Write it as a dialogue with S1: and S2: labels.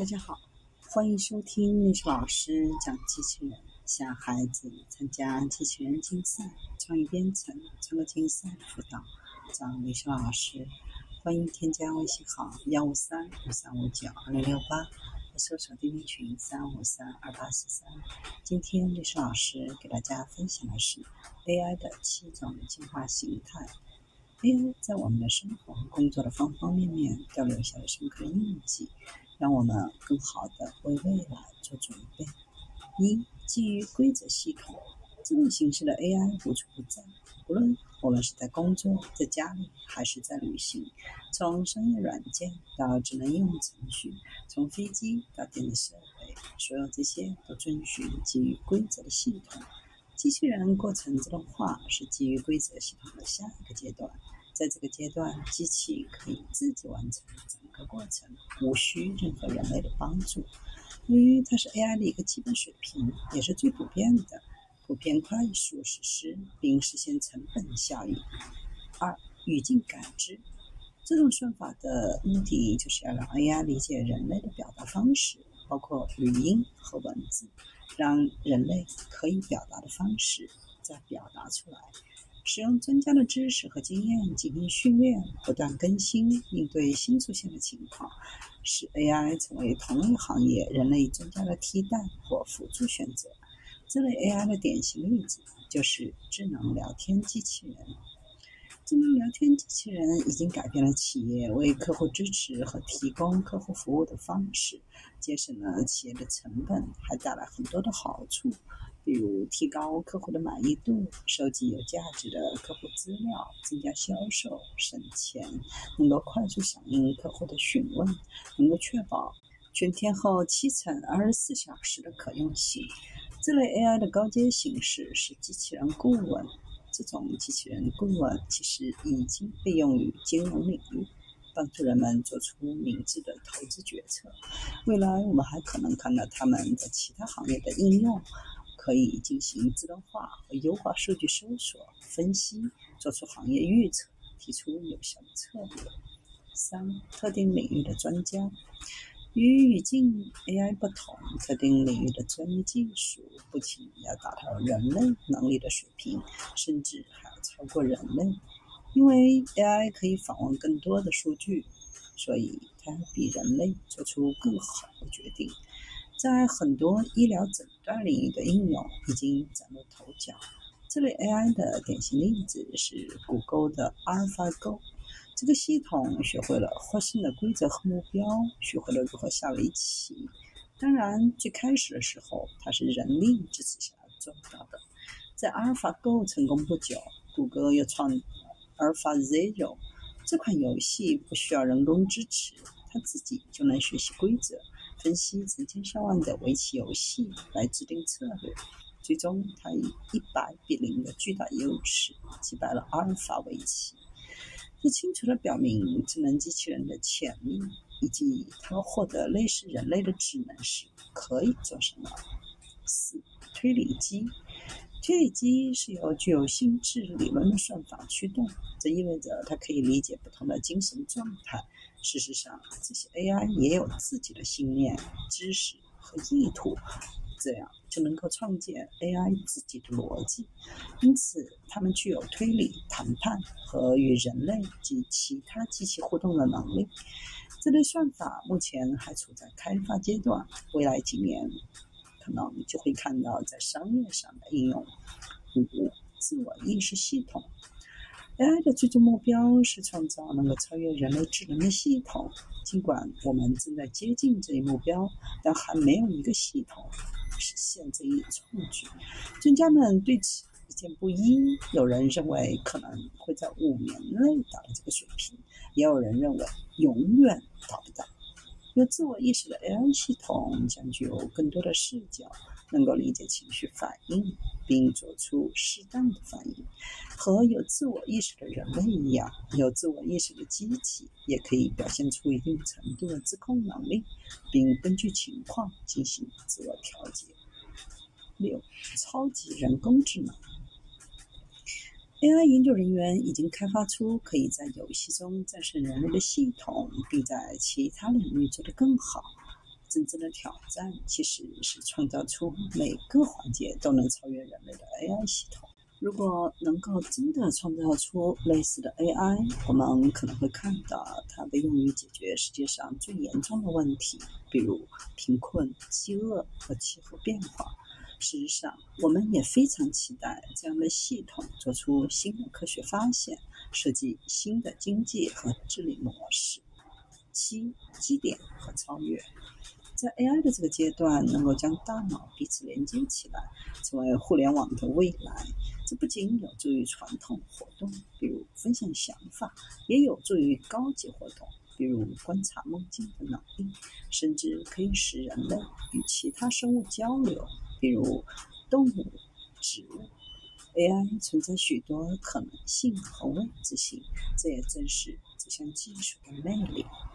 S1: 大家好，欢迎收听历史老师讲机器人，向孩子参加机器人竞赛、创意编程、创客竞赛辅导，找历史老师。欢迎添加微信号幺五三五三五九二六六八，或搜索钉钉群三五三二八四三。今天历史老师给大家分享的是 AI 的七种进化形态。AI 在我们的生活和工作的方方面面都留下了深刻的印记。让我们更好地为未来做准备。一、基于规则系统，这种形式的 AI 无处不在。无论我们是在工作、在家里，还是在旅行，从商业软件到智能应用程序，从飞机到电子设备，所有这些都遵循基于规则的系统。机器人过程自动化是基于规则系统的下一个阶段。在这个阶段，机器可以自己完成整个过程，无需任何人类的帮助。由于它是 AI 的一个基本水平，也是最普遍的，普遍快速实施并实现成本效益。二、语境感知，这种算法的目的就是要让 AI 理解人类的表达方式，包括语音和文字，让人类可以表达的方式再表达出来。使用专家的知识和经验进行训练，不断更新，应对新出现的情况，使 AI 成为同一行业人类专家的替代或辅助选择。这类 AI 的典型例子就是智能聊天机器人。智能聊天机器人已经改变了企业为客户支持和提供客户服务的方式，节省了企业的成本，还带来很多的好处。比如提高客户的满意度，收集有价值的客户资料，增加销售，省钱，能够快速响应客户的询问，能够确保全天候七乘二十四小时的可用性。这类 AI 的高阶形式是机器人顾问。这种机器人顾问其实已经被用于金融领域，帮助人们做出明智的投资决策。未来我们还可能看到他们在其他行业的应用。可以进行自动化和优化数据搜索、分析，做出行业预测，提出有效的策略。三、特定领域的专家与语境 AI 不同，特定领域的专业技术不仅要达到人类能力的水平，甚至还要超过人类，因为 AI 可以访问更多的数据，所以它比人类做出更好的决定。在很多医疗诊断领域的应用已经崭露头角。这类 AI 的典型例子是谷歌的 AlphaGo。这个系统学会了获胜的规则和目标，学会了如何下围棋。当然，最开始的时候它是人力支持下做到的。在 AlphaGo 成功不久，谷歌又创 AlphaZero。这款游戏不需要人工支持，它自己就能学习规则。分析成千上万的围棋游戏来制定策略，最终他以一百比零的巨大优势击败了阿尔法围棋。这清楚地表明智能机器人的潜力，以及它们获得类似人类的智能时可以做什么。四、推理机。推理机是由具有心智理论的算法驱动，这意味着它可以理解不同的精神状态。事实上，这些 AI 也有自己的信念、知识和意图，这样就能够创建 AI 自己的逻辑。因此，它们具有推理、谈判和与人类及其他机器互动的能力。这类算法目前还处在开发阶段，未来几年可能就会看到在商业上的应用。五、自我意识系统。AI 的最终目标是创造能够超越人类智能的系统。尽管我们正在接近这一目标，但还没有一个系统实现这一创举。专家们对此意见不一，有人认为可能会在五年内达到这个水平，也有人认为永远达不到。有自我意识的 AI 系统将具有更多的视角。能够理解情绪反应，并做出适当的反应，和有自我意识的人类一样，有自我意识的机器也可以表现出一定程度的自控能力，并根据情况进行自我调节。六、超级人工智能。AI 研究人员已经开发出可以在游戏中战胜人类的系统，并在其他领域做得更好。真正的挑战其实是创造出每个环节都能超越人类的 AI 系统。如果能够真的创造出类似的 AI，我们可能会看到它被用于解决世界上最严重的问题，比如贫困、饥饿和气候变化。事实上，我们也非常期待这样的系统做出新的科学发现，设计新的经济和治理模式。七基点和超越。在 AI 的这个阶段，能够将大脑彼此连接起来，成为互联网的未来。这不仅有助于传统活动，比如分享想法，也有助于高级活动，比如观察梦境的能力，甚至可以使人类与其他生物交流，比如动物、植物。AI 存在许多可能性和未知性，这也正是这项技术的魅力。